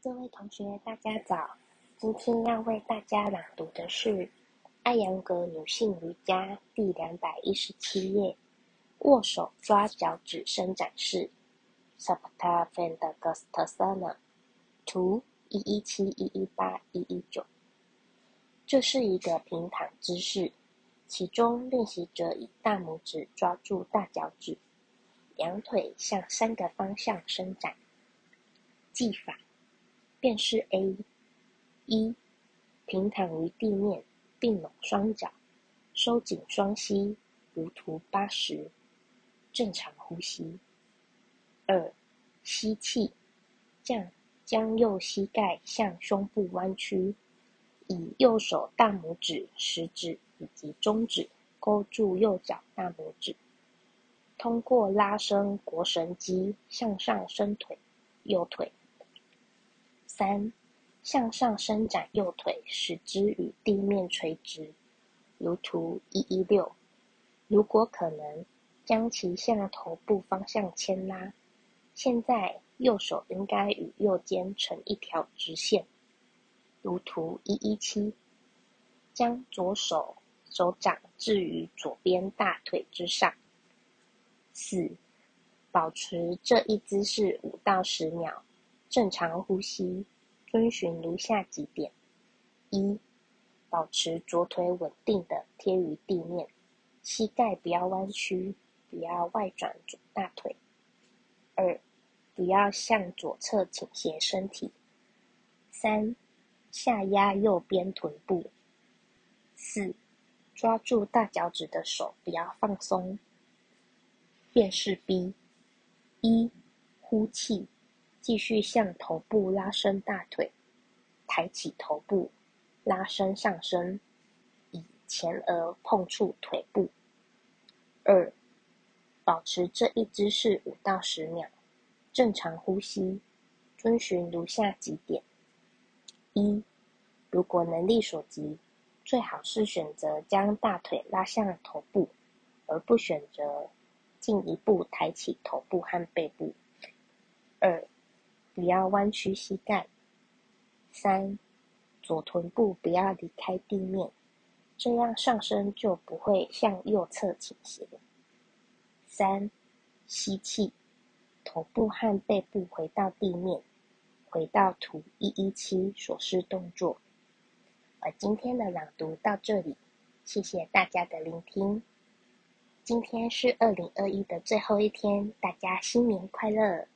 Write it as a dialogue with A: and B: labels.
A: 各位同学，大家早！今天要为大家朗读的是《艾扬格女性瑜伽》第两百一十七页，握手抓脚趾伸展式 （Sapta Fendagastasana）。图一一七一一八一一九。这是一个平躺姿势，其中练习者以大拇指抓住大脚趾，两腿向三个方向伸展。技法。便是 A 一平躺于地面，并拢双脚，收紧双膝，如图八十，正常呼吸。二吸气，将将右膝盖向胸部弯曲，以右手大拇指、食指以及中指勾住右脚大拇指，通过拉伸腘绳肌向上伸腿，右腿。三，向上伸展右腿，使之与地面垂直，如图一一六。如果可能，将其向头部方向牵拉。现在，右手应该与右肩成一条直线，如图一一七。将左手手掌置于左边大腿之上。四，保持这一姿势五到十秒。正常呼吸，遵循如下几点：一、保持左腿稳定的贴于地面，膝盖不要弯曲，不要外转左大腿；二、不要向左侧倾斜身体；三、下压右边臀部；四、抓住大脚趾的手不要放松。便是 B：一、呼气。继续向头部拉伸大腿，抬起头部，拉伸上身，以前额碰触腿部。二，保持这一姿势五到十秒，正常呼吸，遵循如下几点：一，如果能力所及，最好是选择将大腿拉向头部，而不选择进一步抬起头部和背部。二。不要弯曲膝盖。三，左臀部不要离开地面，这样上身就不会向右侧倾斜。三，吸气，头部和背部回到地面，回到图一一七所示动作。而今天的朗读到这里，谢谢大家的聆听。今天是二零二一的最后一天，大家新年快乐！